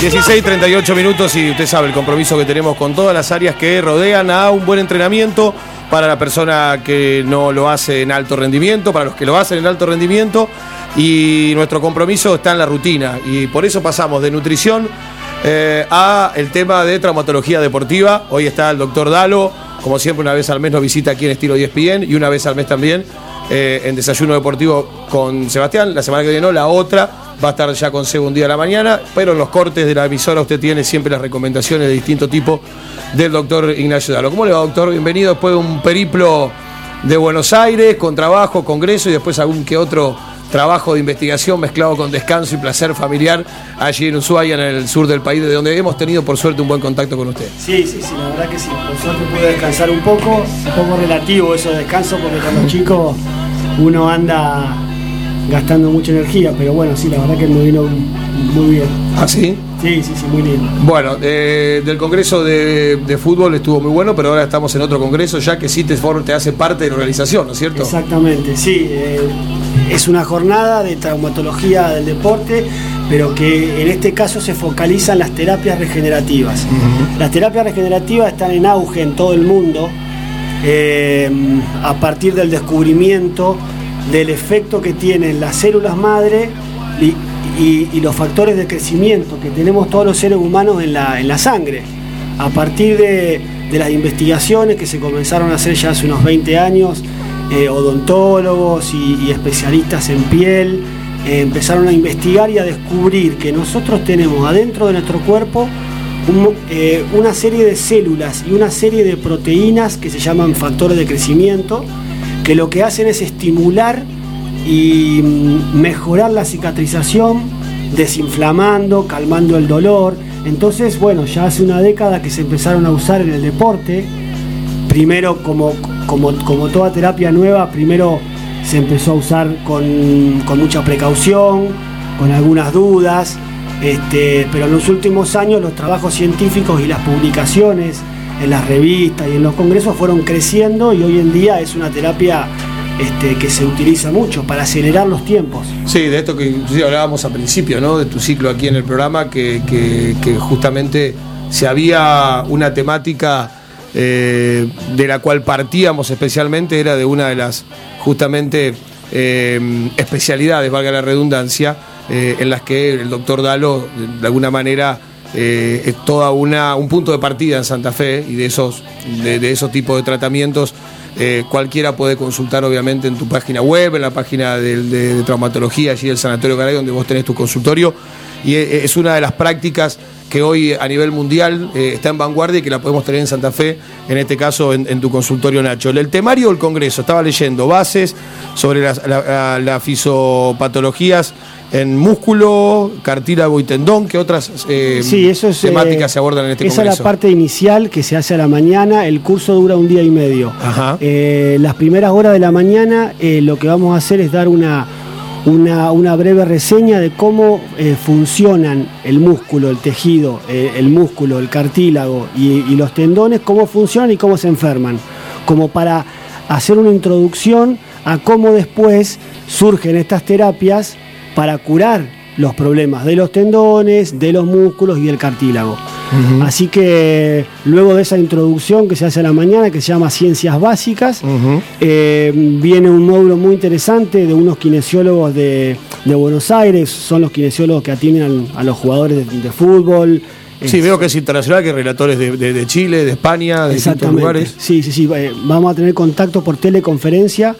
16, 38 minutos y usted sabe el compromiso que tenemos con todas las áreas que rodean a un buen entrenamiento para la persona que no lo hace en alto rendimiento, para los que lo hacen en alto rendimiento. Y nuestro compromiso está en la rutina. Y por eso pasamos de nutrición eh, a el tema de traumatología deportiva. Hoy está el doctor Dalo, como siempre una vez al mes nos visita aquí en Estilo 10 y una vez al mes también eh, en Desayuno Deportivo con Sebastián. La semana que viene no, la otra va a estar ya con Seba un día a la mañana, pero en los cortes de la emisora usted tiene siempre las recomendaciones de distinto tipo del doctor Ignacio Dalo. ¿Cómo le va, doctor? Bienvenido después de un periplo de Buenos Aires, con trabajo, congreso y después algún que otro trabajo de investigación mezclado con descanso y placer familiar allí en Ushuaia, en el sur del país, de donde hemos tenido por suerte un buen contacto con usted. Sí, sí, sí, la verdad que sí. Por suerte pude descansar un poco, un poco relativo eso de descanso, porque con los chicos uno anda gastando mucha energía, pero bueno, sí, la verdad que me vino muy bien. ¿Ah, sí? Sí, sí, sí, muy lindo. Bueno, eh, del Congreso de, de Fútbol estuvo muy bueno, pero ahora estamos en otro Congreso ya que sí te, te hace parte de la organización, ¿no es cierto? Exactamente, sí. eh, es una jornada de traumatología del deporte, pero que en este caso se focaliza en las terapias regenerativas. Las terapias regenerativas están en auge en todo el mundo eh, a partir del descubrimiento del efecto que tienen las células madre y, y- y los factores de crecimiento que tenemos todos los seres humanos en la, en la sangre. A partir de, de las investigaciones que se comenzaron a hacer ya hace unos 20 años, eh, odontólogos y, especialistas en piel eh, empezaron a investigar y a descubrir que nosotros tenemos adentro de nuestro cuerpo eh, una serie de células y una serie de proteínas que se llaman factores de crecimiento, que lo que hacen es estimular y mm, mejorar la cicatrización, desinflamando, calmando el dolor. Entonces, bueno, ya hace una década que se empezaron a usar en el deporte. Primero, como, como, como toda terapia nueva, primero se empezó a usar con, con mucha precaución, con algunas dudas. Este, pero en los últimos años los trabajos científicos y las publicaciones en las revistas y en los congresos fueron creciendo y hoy en día es una terapia este, que se utiliza mucho para acelerar los tiempos. Sí, de esto que inclusive hablábamos al principio, ¿no? De tu ciclo aquí en el programa, que, que- justamente si había una temática eh, de la cual partíamos especialmente, era de una de las justamente eh, especialidades, valga la redundancia, eh, en las que el doctor Dalo, de alguna manera, es toda una un punto de partida en Santa Fe y de esos de esos tipos de tratamientos eh, cualquiera puede consultar obviamente en tu página web en la página de, traumatología allí del sanatorio Garay donde vos tenés tu consultorio y eh, es una de las prácticas que hoy a nivel mundial eh, está en vanguardia y que la podemos tener en Santa Fe, en este caso en, tu consultorio Nacho. El temario del Congreso, estaba leyendo bases sobre las la- fisopatologías en músculo, cartílago y tendón, que otras eh, Sí, eso es, temáticas eh, se abordan en este esa Congreso. es la parte inicial que se hace a la mañana. El curso dura un día y medio. Ajá. Eh, las primeras horas de la mañana lo que vamos a hacer es dar una, una, una breve reseña de cómo funcionan el músculo, el tejido, el músculo, el cartílago y, y los tendones, cómo funcionan y cómo se enferman. Como para hacer una introducción a cómo después surgen estas terapias para curar los problemas de los tendones, de los músculos y del cartílago. Así que luego de esa introducción que se hace a la mañana, que se llama Ciencias Básicas, eh, viene un módulo muy interesante de unos kinesiólogos de, de Buenos Aires, son los kinesiólogos que atienden a los jugadores de, de fútbol. Sí, veo que es internacional, que hay relatores de, de- de Chile, de España, de distintos lugares. Sí, sí, sí. eh, Vamos a tener contacto por teleconferencia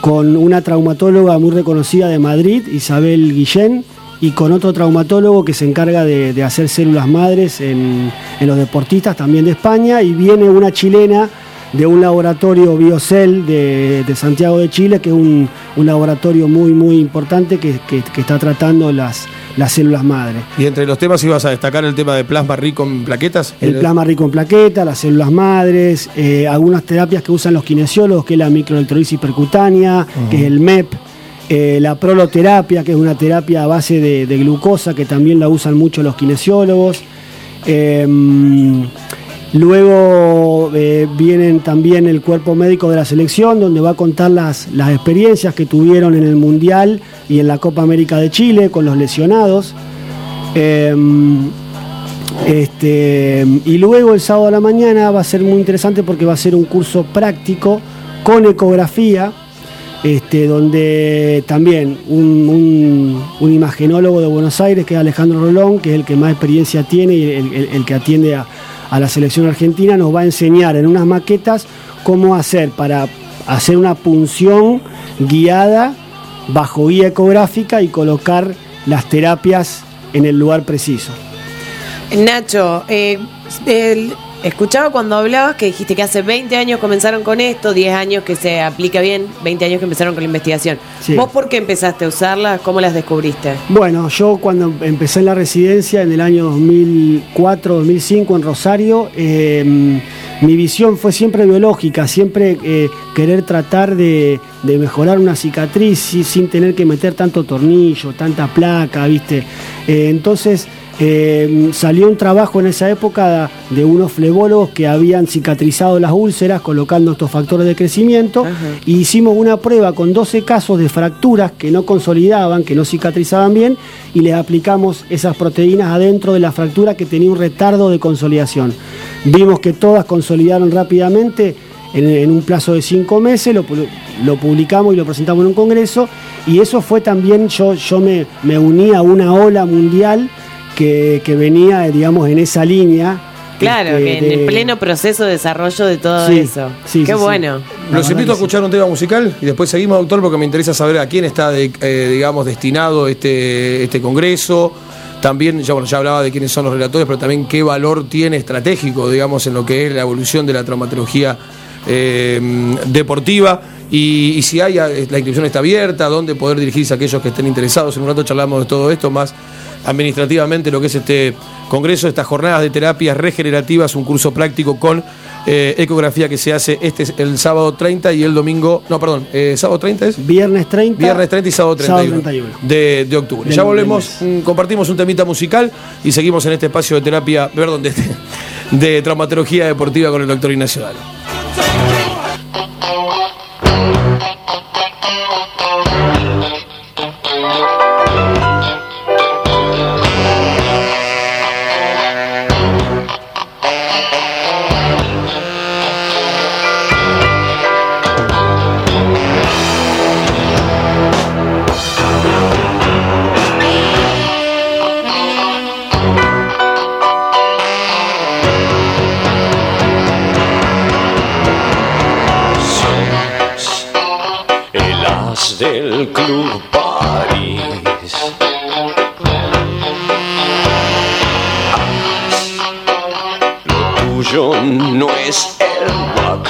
con una traumatóloga muy reconocida de Madrid, Isabel Guillén, y con otro traumatólogo que se encarga de, de hacer células madres en, en los deportistas también de España. Y viene una chilena de un laboratorio Biocell de, de Santiago de Chile, que es un, un laboratorio muy, muy importante que, que- que está tratando las, las células madres. Y entre los temas ibas a destacar el tema de plasma rico en plaquetas. El plasma rico en plaquetas, las células madres, eh, algunas terapias que usan los kinesiólogos, que es la microelectrolisis percutánea, que es el MEP, eh, la proloterapia, que es una terapia a base de, de glucosa, que también la usan mucho los kinesiólogos. Em, luego eh, vienen también el cuerpo médico de la selección, donde va a contar las, las experiencias que tuvieron en el Mundial y en la Copa América de Chile con los lesionados. Em, este, y luego el sábado a la mañana va a ser muy interesante porque va a ser un curso práctico con ecografía, este, donde también un, imagenólogo de Buenos Aires, que es Alejandro Rolón, que es el que más experiencia tiene y el, que atiende a, la selección argentina, nos va a enseñar en unas maquetas cómo hacer para hacer una punción guiada bajo guía ecográfica y colocar las terapias en el lugar preciso. Nacho, eh, escuchaba cuando hablabas que dijiste que hace 20 años comenzaron con esto, 10 años que se aplica bien, 20 años que empezaron con la investigación. ¿Vos por qué empezaste a usarlas? ¿Cómo las descubriste? Bueno, yo cuando empecé en la residencia en el año 2004, 2005 en Rosario, em, mi visión fue siempre biológica, siempre eh, querer tratar de, mejorar una cicatriz sin tener que meter tanto tornillo, tanta placa, ¿viste? Eh, entonces eh, salió un trabajo en esa época de unos flebólogos que habían cicatrizado las úlceras colocando estos factores de crecimiento y hicimos una prueba con 12 casos de fracturas que no consolidaban, que no cicatrizaban bien y les aplicamos esas proteínas adentro de la fractura que tenía un retardo de consolidación. Vimos que todas consolidaron rápidamente en, un plazo de cinco meses, lo, publicamos y lo presentamos en un congreso y eso fue también, yo, yo me, me uní a una ola mundial que, venía, digamos, en esa línea. Claro, este, en el pleno proceso de desarrollo de todo eso. Sí, Qué bueno. Los invito a escuchar un tema musical y después seguimos, doctor, porque me interesa saber a quién está, eh, digamos, destinado este, este congreso. También, ya, bueno, ya hablaba de quiénes son los relatores, pero también qué valor tiene estratégico, digamos, en lo que es la evolución de la traumatología eh, deportiva. Y, y, si hay, la inscripción está abierta, dónde poder dirigirse a aquellos que estén interesados. En un rato charlamos de todo esto, más administrativamente lo que es este congreso, estas jornadas de terapias regenerativas, un curso práctico con eh, ecografía que se hace este el sábado 30 y el domingo, no, perdón, eh, sábado 30 es? Viernes 30. Viernes 30 y sábado 31, De, de, octubre. ya volvemos, mm, compartimos un temita musical y seguimos en este espacio de terapia, perdón, de, de traumatología deportiva con el doctor Ignacio Dalo. Del Club París. Lo tuyo no es el wack,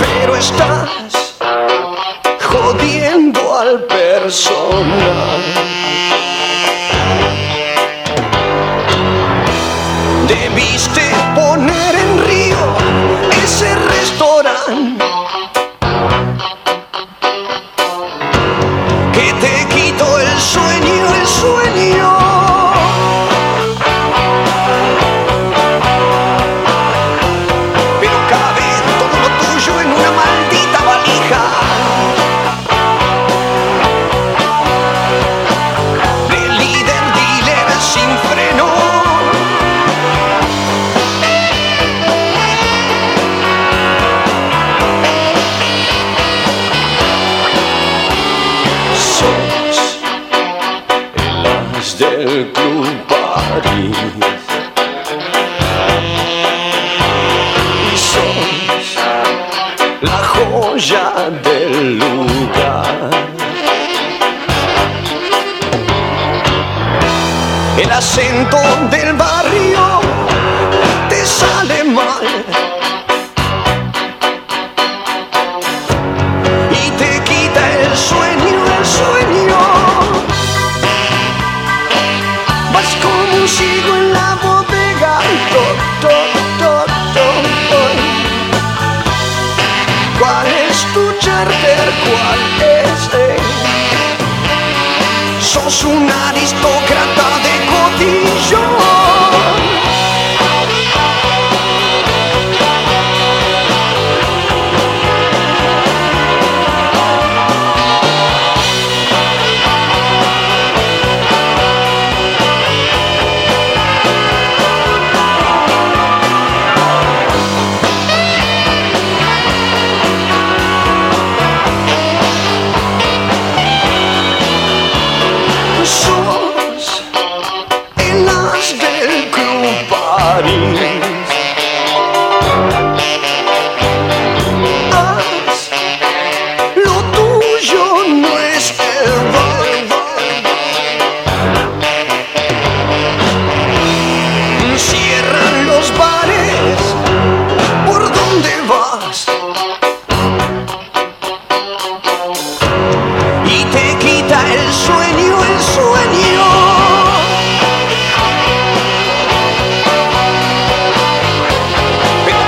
Pero estás jodiendo al personal. Debiste poner en río ese restaurante del Club París. Sos la joya del lugar. El acento del barrio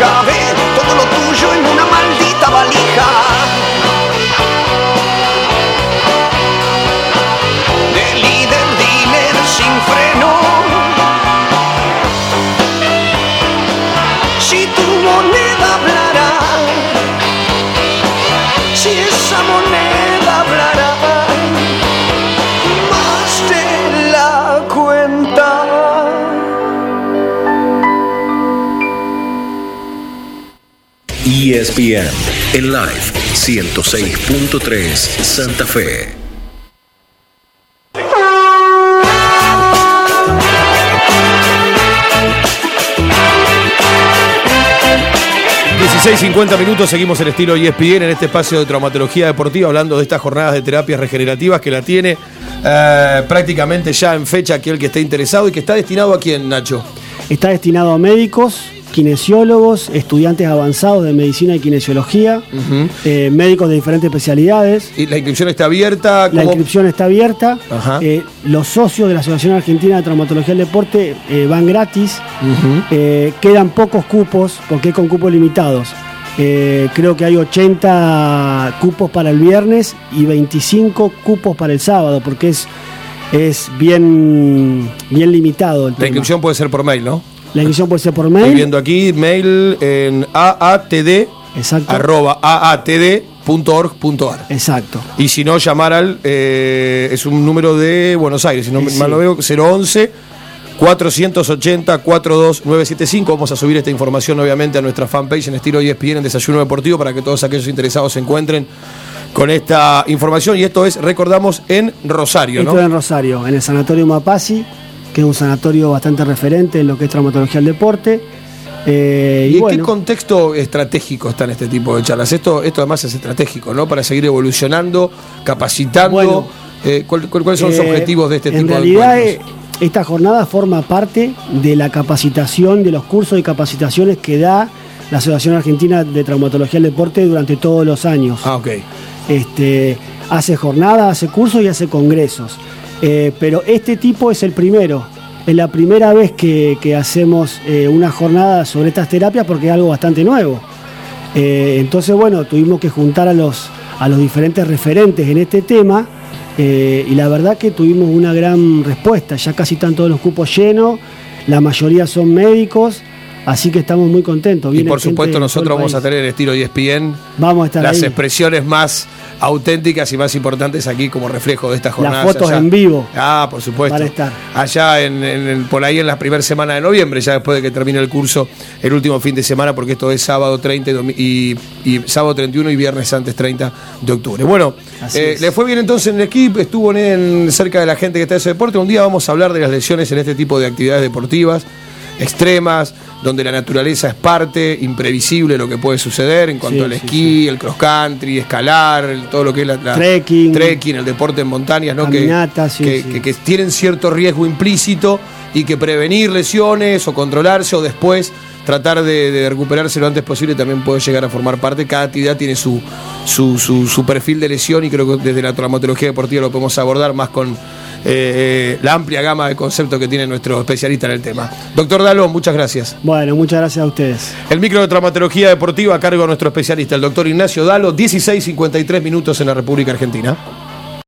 cabe todo lo tuyo en una maldita valija. ESPN en live 106.3 Santa Fe. Dieciséis 50 minutos, seguimos el estilo ESPN en este espacio de traumatología deportiva, hablando de estas jornadas de terapias regenerativas que la tiene eh, prácticamente ya en fecha aquel que esté interesado y que está destinado a quién, Nacho. Está destinado a médicos, kinesiólogos, estudiantes avanzados de medicina y kinesiología, eh, médicos de diferentes especialidades. Y la inscripción está abierta. La inscripción está abierta. Eh, los socios de la Asociación Argentina de Traumatología del Deporte eh, van gratis. Quedan pocos cupos porque es con cupos limitados. Creo que hay 80 cupos para el viernes y 25 cupos para el sábado porque es, es bien, bien limitado. El La tema. inscripción puede ser por mail, ¿no? La inscripción puede ser por Estoy mail. viendo aquí mail en aatd Exacto. arroba aatd.org.ar. Exacto. Y si no, llamar al. eh, es un número de Buenos Aires, si no Sí. mal lo veo, 011 480 42975. Vamos a subir esta información, obviamente, a nuestra fanpage en estilo ESPN en Desayuno Deportivo para que todos aquellos interesados se encuentren con esta información. Y esto es, recordamos, en Rosario, Esto ¿no? en Rosario, en el Sanatorio Mapasi, que es un sanatorio bastante referente en lo que es traumatología del deporte. Eh, ¿Y y en bueno, qué contexto estratégico están este tipo de charlas? Esto, esto además es estratégico, ¿no? Para seguir evolucionando, capacitando. Bueno, Eh, ¿cuál- cuál- ¿Cuáles son los eh, objetivos de este en tipo realidad, de encuentros? esta jornada forma parte de la capacitación, de los cursos y capacitaciones que da la Asociación Argentina de Traumatología del Deporte durante todos los años. Ah, ok. este, hace jornadas, hace cursos y hace congresos. Eh, pero este tipo es el primero. Es la primera vez que, que hacemos eh, una jornada sobre estas terapias porque es algo bastante nuevo. Eh, entonces, bueno, tuvimos que juntar a los, a los diferentes referentes en este tema y la verdad que tuvimos una gran respuesta. Ya casi están todos los cupos llenos, la mayoría son médicos, así que estamos muy contentos. Y por supuesto nosotros vamos a tener el estilo ESPN, Vamos a estar las ahí. expresiones más auténticas y más importantes aquí como reflejo de estas jornadas. fotos allá. en vivo. Ah, por supuesto. Van a estar. Allá en, por ahí en la primera semana de noviembre, ya después de que termine el curso, el último fin de semana, porque esto es sábado 30 y, y- sábado 31 y viernes antes 30 de octubre. Bueno, eh, le fue bien entonces en el equipo, estuvo en, cerca de la gente que está en ese deporte. Un día vamos a hablar de las lesiones en este tipo de actividades deportivas extremas, donde la naturaleza es parte imprevisible de lo que puede suceder en cuanto Sí, al sí, esquí, el cross country, escalar, el- todo lo que es la, la- Trekking. trekking, el deporte en montañas, ¿no? Que- tienen cierto riesgo implícito y que prevenir lesiones o controlarse o después tratar de, de recuperarse lo antes posible también puede llegar a formar parte. Cada actividad tiene su, su, su- su perfil de lesión y creo que desde la traumatología deportiva lo podemos abordar más con eh, la amplia gama de conceptos que tiene nuestro especialista en el tema. Doctor Dalo, muchas gracias. Bueno, muchas gracias a ustedes. El micro de traumatología deportiva a cargo de nuestro especialista, el doctor Ignacio Dalo, 16.53 minutos en la República Argentina.